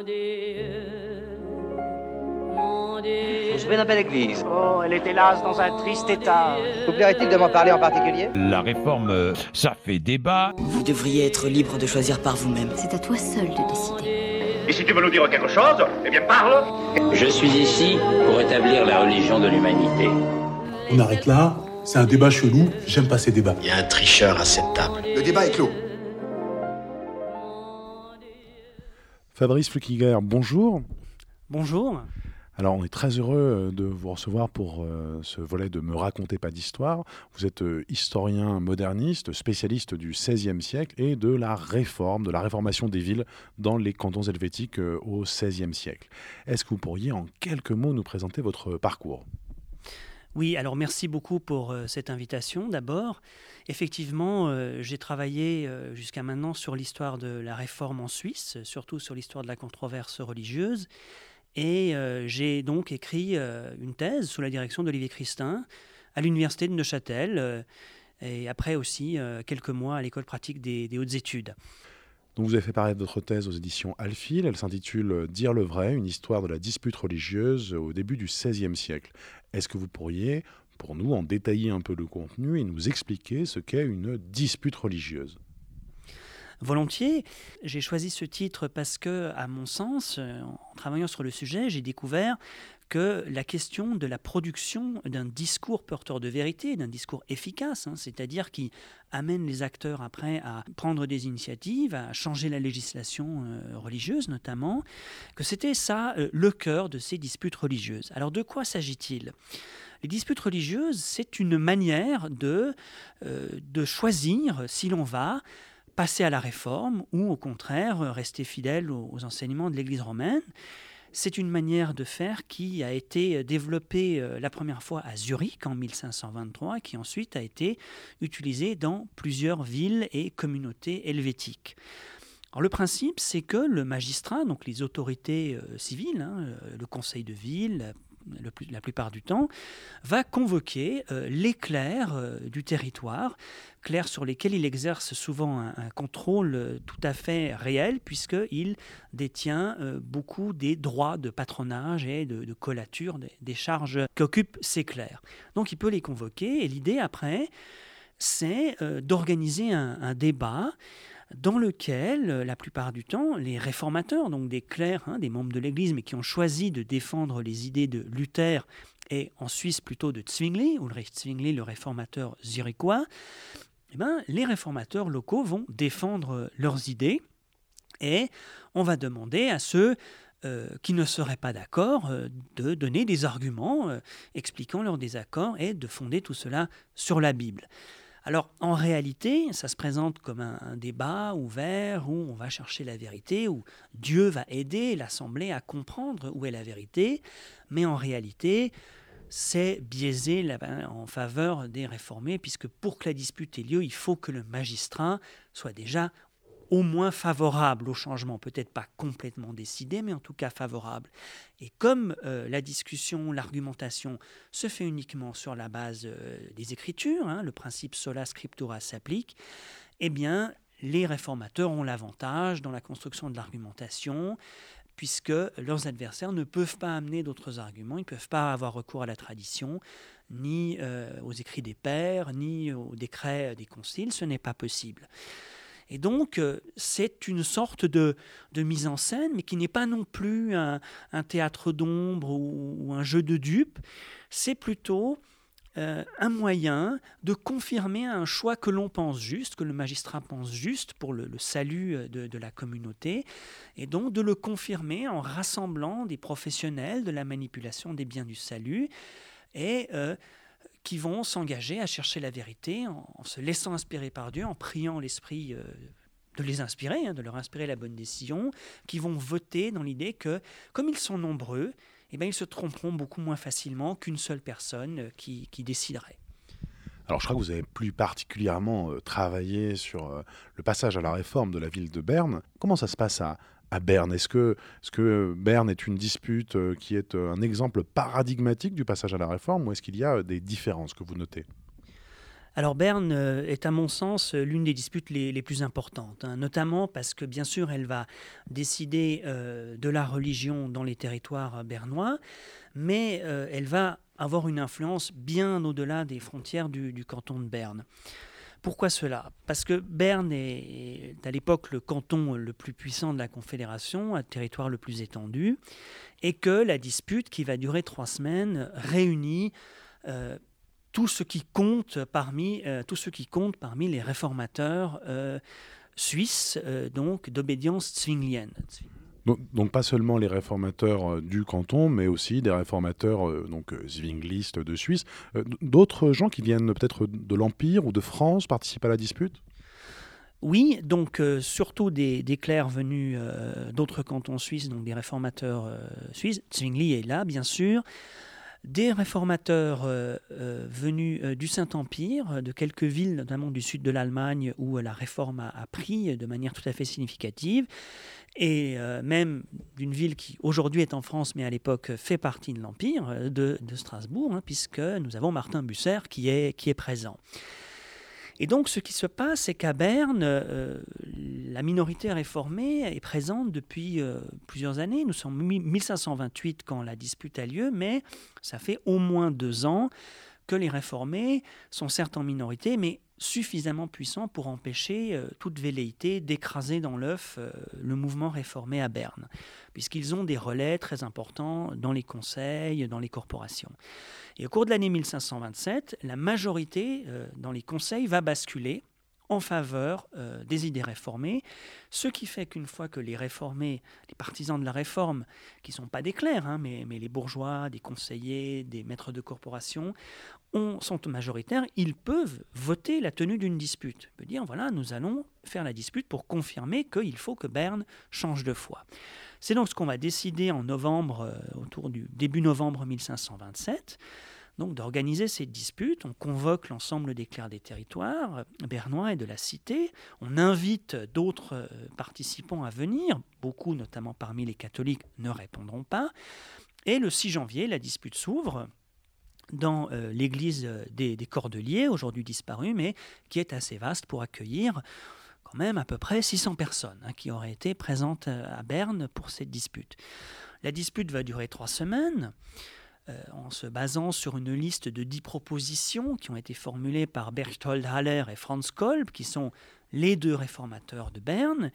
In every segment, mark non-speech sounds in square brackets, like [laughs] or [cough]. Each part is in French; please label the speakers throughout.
Speaker 1: Vous souvenez d'un belle église
Speaker 2: Oh, elle est hélas dans un triste état.
Speaker 1: Vous plairait-il de m'en parler en particulier
Speaker 3: La réforme, euh, ça fait débat.
Speaker 4: Vous devriez être libre de choisir par vous-même.
Speaker 5: C'est à toi seul de décider.
Speaker 6: Et si tu veux nous dire quelque chose, eh bien parle
Speaker 7: Je suis ici pour établir la religion de l'humanité.
Speaker 8: On arrête là, c'est un débat chelou, j'aime pas ces débats.
Speaker 9: Il y a un tricheur à cette table.
Speaker 10: Le débat est clos.
Speaker 11: Fabrice Flukiger, bonjour.
Speaker 12: Bonjour.
Speaker 11: Alors, on est très heureux de vous recevoir pour euh, ce volet de Me racontez pas d'histoire. Vous êtes euh, historien moderniste, spécialiste du XVIe siècle et de la réforme, de la réformation des villes dans les cantons helvétiques euh, au XVIe siècle. Est-ce que vous pourriez en quelques mots nous présenter votre parcours?
Speaker 12: Oui, alors merci beaucoup pour cette invitation d'abord. Effectivement, j'ai travaillé jusqu'à maintenant sur l'histoire de la réforme en Suisse, surtout sur l'histoire de la controverse religieuse. Et euh, j'ai donc écrit euh, une thèse sous la direction d'Olivier Christin à l'université de Neuchâtel, euh, et après aussi quelques mois à l'école pratique des, hautes études.
Speaker 11: Donc vous avez fait paraître votre thèse aux éditions Alphil. Elle s'intitule Dire le vrai, une histoire de la dispute religieuse au début du XVIe siècle. Est-ce que vous pourriez, pour nous, en détailler un peu le contenu et nous expliquer ce qu'est une dispute religieuse?
Speaker 12: Volontiers. J'ai choisi ce titre parce que, à mon sens, euh, en travaillant sur le sujet, j'ai découvert que la question de la production d'un discours porteur de vérité, d'un discours efficace, hein, c'est-à-dire qui amène les acteurs après à prendre des initiatives, à changer la législation euh, religieuse notamment, que c'était ça euh, le cœur de ces disputes religieuses. Alors de quoi s'agit-il? Les disputes religieuses, c'est une manière de, de choisir si l'on va passer à la réforme ou au contraire euh, rester fidèle aux, enseignements de l'Église romaine. C'est une manière de faire qui a été euh, développée euh, la première fois à Zurich en 1523 et qui ensuite a été utilisée dans plusieurs villes et communautés helvétiques. Alors, le principe, c'est que le magistrat, donc les autorités civiles, hein, le conseil de ville, la plupart du temps, va convoquer euh, les clercs euh, du territoire, clercs sur lesquels il exerce souvent un, contrôle euh, tout à fait réel, puisqu'il détient beaucoup des droits de patronage et de, collature, des, charges qu'occupent ces clercs. Donc il peut les convoquer, et l'idée après, c'est d'organiser un débat dans lequel, euh, la plupart du temps, les réformateurs, donc des clercs, hein, des membres de l'Église, mais qui ont choisi de défendre les idées de Luther et en Suisse plutôt de Zwingli, Ulrich Zwingli, le réformateur zurichois, eh ben, les réformateurs locaux vont défendre leurs idées et on va demander à ceux euh, qui ne seraient pas d'accord euh, de donner des arguments expliquant leur désaccord et de fonder tout cela sur la Bible. Alors en réalité, ça se présente comme un, débat ouvert où on va chercher la vérité, où Dieu va aider l'Assemblée à comprendre où est la vérité, mais en réalité, c'est biaisé en faveur des réformés, puisque pour que la dispute ait lieu, il faut que le magistrat soit déjà au moins favorable au changement, peut-être pas complètement décidé, mais en tout cas favorable. Et comme euh, la discussion, l'argumentation se fait uniquement sur la base euh, des Écritures, hein, le principe sola scriptura s'applique, eh bien, les réformateurs ont l'avantage dans la construction de l'argumentation, puisque leurs adversaires ne peuvent pas amener d'autres arguments, ils ne peuvent pas avoir recours à la tradition, ni euh, aux écrits des pères, ni aux décrets des conciles, ce n'est pas possible. Et donc, euh, c'est une sorte de, mise en scène, mais qui n'est pas non plus un, théâtre d'ombre ou, un jeu de dupes. C'est plutôt euh, un moyen de confirmer un choix que l'on pense juste, que le magistrat pense juste pour le, salut euh, de, la communauté, et donc de le confirmer en rassemblant des professionnels de la manipulation des biens du salut. Et qui vont s'engager à chercher la vérité en, se laissant inspirer par Dieu, en priant l'Esprit euh, de les inspirer, hein, de leur inspirer la bonne décision, qui vont voter dans l'idée que, comme ils sont nombreux, eh bien, ils se tromperont beaucoup moins facilement qu'une seule personne euh, qui, déciderait.
Speaker 11: Alors je crois que vous avez plus particulièrement euh, travaillé sur le passage à la réforme de la ville de Berne. Comment ça se passe à, à Berne Est-ce que, Berne est une dispute euh, qui est euh, un exemple paradigmatique du passage à la réforme ou est-ce qu'il y a euh, des différences que vous notez?
Speaker 12: Alors Berne est à mon sens l'une des disputes les, plus importantes, hein, notamment parce que bien sûr elle va décider de la religion dans les territoires bernois, mais elle va avoir une influence bien au-delà des frontières du, canton de Berne. Pourquoi cela? Parce que Berne est, à l'époque le canton le plus puissant de la Confédération, un territoire le plus étendu, et que la dispute, qui va durer trois semaines, réunit tout ce qui compte parmi, euh, tout ce qui compte parmi les réformateurs euh, suisses, euh, donc d'obédience zwinglienne.
Speaker 11: Donc, pas seulement les réformateurs du canton, mais aussi des réformateurs donc zwinglistes de Suisse. D'autres gens qui viennent peut-être de l'Empire ou de France participent à la dispute?
Speaker 12: Oui, donc surtout des, clercs venus d'autres cantons suisses, donc des réformateurs suisses. Zwingli est là, bien sûr des réformateurs euh, euh, venus euh, du Saint-Empire, de quelques villes, notamment du sud de l'Allemagne, où la réforme a, pris de manière tout à fait significative, et même d'une ville qui aujourd'hui est en France, mais à l'époque fait partie de l'Empire, de, Strasbourg, hein, puisque nous avons Martin Busser qui est, présent. Et donc, ce qui se passe, c'est qu'à Berne, la minorité réformée est présente depuis euh, plusieurs années. Nous sommes 1528 quand la dispute a lieu, mais ça fait au moins deux ans que les réformés sont certes en minorité, mais suffisamment puissants pour empêcher euh, toute velléité d'écraser dans l'œuf le mouvement réformé à Berne, puisqu'ils ont des relais très importants dans les conseils, dans les corporations. Et au cours de l'année 1527, la majorité euh, dans les conseils va basculer en faveur euh, des idées réformées, ce qui fait qu'une fois que les réformés, les partisans de la réforme, qui ne sont pas des clercs, hein, mais, les bourgeois, des conseillers, des maîtres de corporation, ont, sont majoritaires, ils peuvent voter la tenue d'une dispute. Ils dire, voilà, nous allons faire la dispute pour confirmer qu'il faut que Berne change de foi. C'est donc ce qu'on va décider en novembre, euh, autour du début novembre 1527 donc d'organiser cette dispute. On convoque l'ensemble des clercs des territoires bernois et de la cité. On invite d'autres euh, participants à venir. Beaucoup, notamment parmi les catholiques, ne répondront pas. Et le 6 janvier, la dispute s'ouvre dans euh, l'église des, Cordeliers, aujourd'hui disparue, mais qui est assez vaste pour accueillir quand même à peu près 600 personnes hein, qui auraient été présentes euh, à Berne pour cette dispute. La dispute va durer trois semaines. Euh, en se basant sur une liste de dix propositions qui ont été formulées par Berthold Haller et Franz Kolb, qui sont les deux réformateurs de Berne,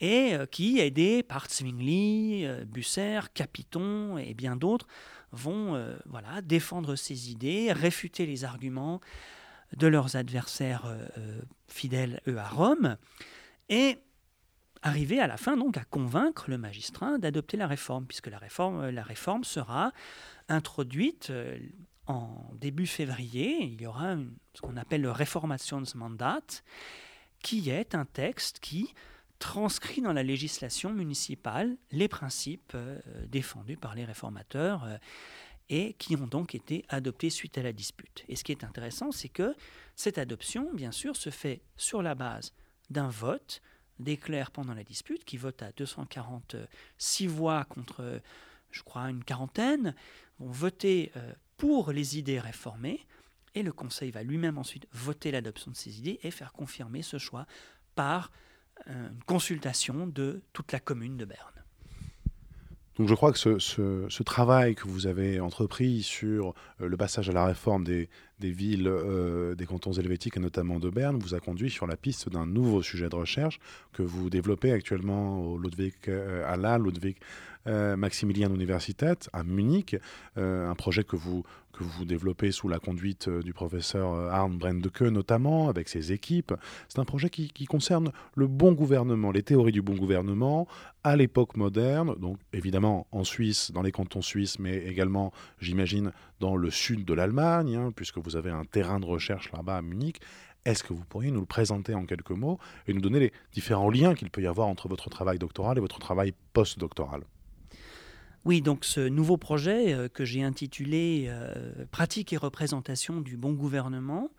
Speaker 12: et euh, qui, aidés par Zwingli, euh, Busser, Capiton et bien d'autres, vont voilà, défendre ces idées, réfuter les arguments de leurs adversaires fidèles, eux, à Rome, et arriver à la fin donc à convaincre le magistrat d'adopter la réforme, puisque la réforme, réforme sera introduite euh, en début février. Il y aura ce qu'on appelle le Reformationsmandat, qui est un texte qui transcrit dans la législation municipale les principes euh, défendus par les réformateurs euh, et qui ont donc été adoptés suite à la dispute. Et ce qui est intéressant, c'est que cette adoption, bien sûr, se fait sur la base d'un vote clercs pendant la dispute, qui vote à 246 voix contre, je crois, une quarantaine, vont voter euh, pour les idées réformées, et le Conseil va lui-même ensuite voter l'adoption de ces idées et faire confirmer ce choix par euh, une consultation de toute la commune de Berne.
Speaker 11: Donc je crois que ce, travail que vous avez entrepris sur euh, le passage à la réforme des, villes, des cantons helvétiques et notamment de Berne, vous a conduit sur la piste d'un nouveau sujet de recherche que vous développez actuellement au Ludwig, à la Ludwig euh, Maximilian Universität à Munich, euh, un projet que vous, que vous développez sous la conduite euh, du professeur Arne Brendeke notamment, avec ses équipes. C'est un projet qui, concerne le bon gouvernement, les théories du bon gouvernement à l'époque moderne, donc évidemment en Suisse, dans les cantons suisses, mais également, j'imagine, dans le sud de l'Allemagne, hein, puisque vous avez un terrain de recherche là-bas à Munich. Est-ce que vous pourriez nous le présenter en quelques mots et nous donner les différents liens qu'il peut y avoir entre votre travail doctoral et votre travail post-doctoral?
Speaker 12: Oui, donc ce nouveau projet euh, que j'ai intitulé euh, Pratique et représentation du bon gouvernement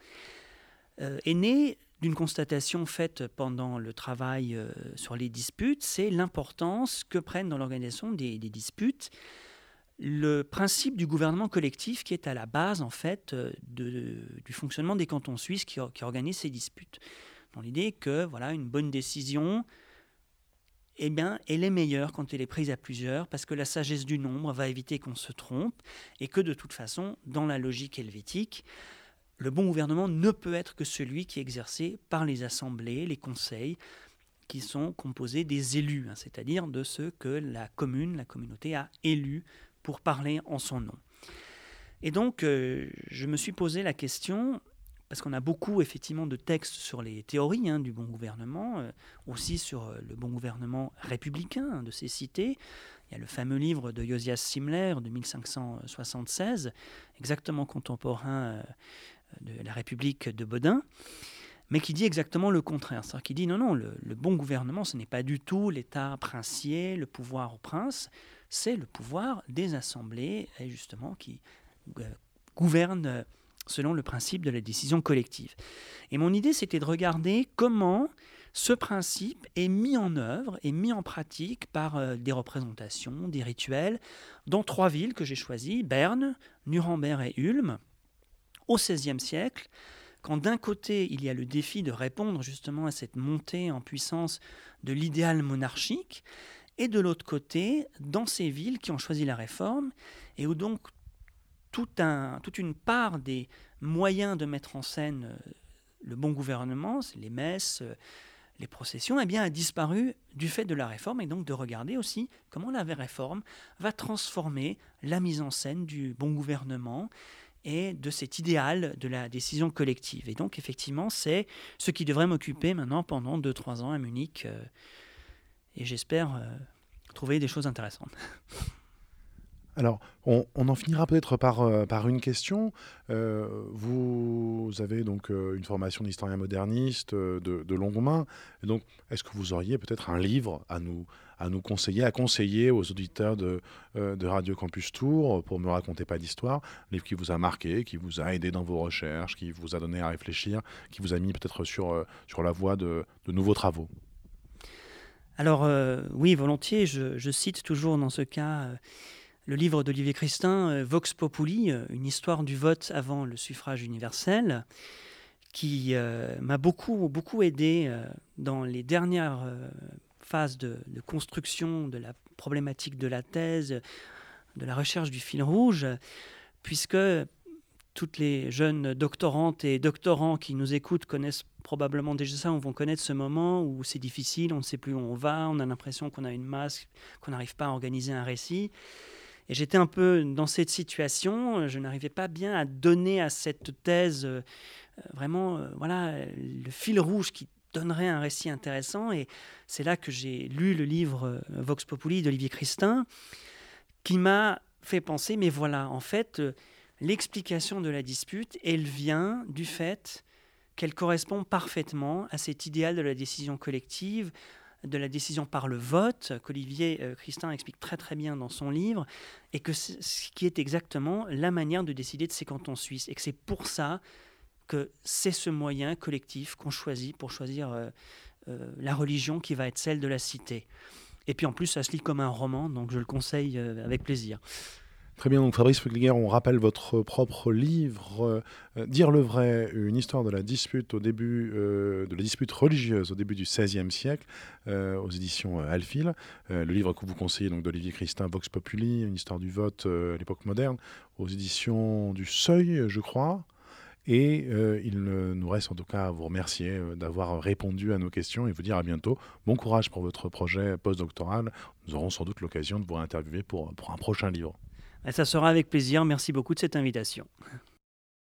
Speaker 12: euh, est né d'une constatation faite pendant le travail sur les disputes, c'est l'importance que prennent dans l'organisation des, disputes le principe du gouvernement collectif qui est à la base en fait euh, du fonctionnement des cantons suisses qui, qui organisent ces disputes. Dans l'idée que voilà une bonne décision, eh bien, elle est meilleure quand elle est prise à plusieurs parce que la sagesse du nombre va éviter qu'on se trompe et que de toute façon, dans la logique helvétique, le bon gouvernement ne peut être que celui qui est exercé par les assemblées, les conseils, qui sont composés des élus, hein, c'est-à-dire de ceux que la commune, la communauté a élus pour parler en son nom. Et donc, euh, je me suis posé la question, parce qu'on a beaucoup effectivement de textes sur les théories hein, du bon gouvernement, euh, aussi sur euh, le bon gouvernement républicain hein, de ces cités. Il y a le fameux livre de Josias Simler de 1576, exactement contemporain de la République de Bodin mais qui dit exactement le contraire. C'est-à-dire qui dit non, non, le, le, bon gouvernement, ce n'est pas du tout l'État princier, le pouvoir au prince, c'est le pouvoir des assemblées, justement, qui euh, gouvernent euh, selon le principe de la décision collective. Et mon idée, c'était de regarder comment ce principe est mis en œuvre et mis en pratique par euh, des représentations, des rituels, dans trois villes que j'ai choisies, Berne, Nuremberg et Ulm, au XVIe siècle, quand d'un côté il y a le défi de répondre justement à cette montée en puissance de l'idéal monarchique, et de l'autre côté, dans ces villes qui ont choisi la réforme, et où donc toute une part des moyens de mettre en scène euh, le bon gouvernement, les messes, euh, les processions, eh bien, a disparu du fait de la réforme, et donc de regarder aussi comment la réforme va transformer la mise en scène du bon gouvernement et de cet idéal de la décision collective. Et donc, effectivement, c'est ce qui devrait m'occuper maintenant pendant 2-3 ans à Munich. Euh, et j'espère euh, trouver des choses intéressantes. [laughs]
Speaker 11: Alors, on, en finira peut-être par, euh, par une question. Euh, vous avez donc une formation d'historien moderniste de, longue main. Donc, est-ce que vous auriez peut-être un livre à nous, à nous conseiller, à conseiller aux auditeurs de, Radio Campus Tour pour me raconter pas d'histoire, livre qui vous a marqué, qui vous a aidé dans vos recherches, qui vous a donné à réfléchir, qui vous a mis peut-être sur, sur la voie de, de nouveaux travaux?
Speaker 12: Alors euh, oui, volontiers, je, cite toujours dans ce cas euh, le livre d'Olivier Christin, euh, Vox Populi, une histoire du vote avant le suffrage universel, qui m'a beaucoup, beaucoup aidé dans les dernières phases de, de, construction de la problématique de la thèse, de la recherche du fil rouge, puisque toutes les jeunes doctorantes et doctorants qui nous écoutent connaissent probablement déjà ça, on vont connaître ce moment où c'est difficile, on ne sait plus où on va, on a l'impression qu'on a une masse, qu'on n'arrive pas à organiser un récit. Et j'étais un peu dans cette situation, je n'arrivais pas bien à donner à cette thèse euh, vraiment euh, voilà, le fil rouge qui donnerait un récit intéressant. Et c'est là que j'ai lu le livre euh, Vox Populi d'Olivier Christin, qui m'a fait penser, mais voilà, en fait, l'explication de la dispute, elle vient du fait qu'elle correspond parfaitement à cet idéal de la décision collective, de la décision par le vote, qu'Olivier euh, Christin explique très très bien dans son livre, et que ce qui est exactement la manière de décider de ces cantons suisses, et que c'est pour ça que c'est ce moyen collectif qu'on choisit pour choisir euh, euh, la religion qui va être celle de la cité. Et puis en plus, ça se lit comme un roman, donc je le conseille avec plaisir.
Speaker 11: Très bien, donc Fabrice Fugler, on rappelle votre propre livre, euh, Dire le vrai, une histoire de la dispute au début, euh, de la dispute religieuse au début du XVIe siècle, euh, aux éditions Alphil. le livre que vous conseillez donc d'Olivier Christin, Vox Populi, une histoire du vote à l'époque moderne, aux éditions du Seuil, je crois. Et il nous reste en tout cas à vous remercier d'avoir répondu à nos questions et vous dire à bientôt. Bon courage pour votre projet postdoctoral. Nous aurons sans doute l'occasion de vous interviewer pour un prochain livre.
Speaker 12: Ça sera avec plaisir. Merci beaucoup de cette invitation.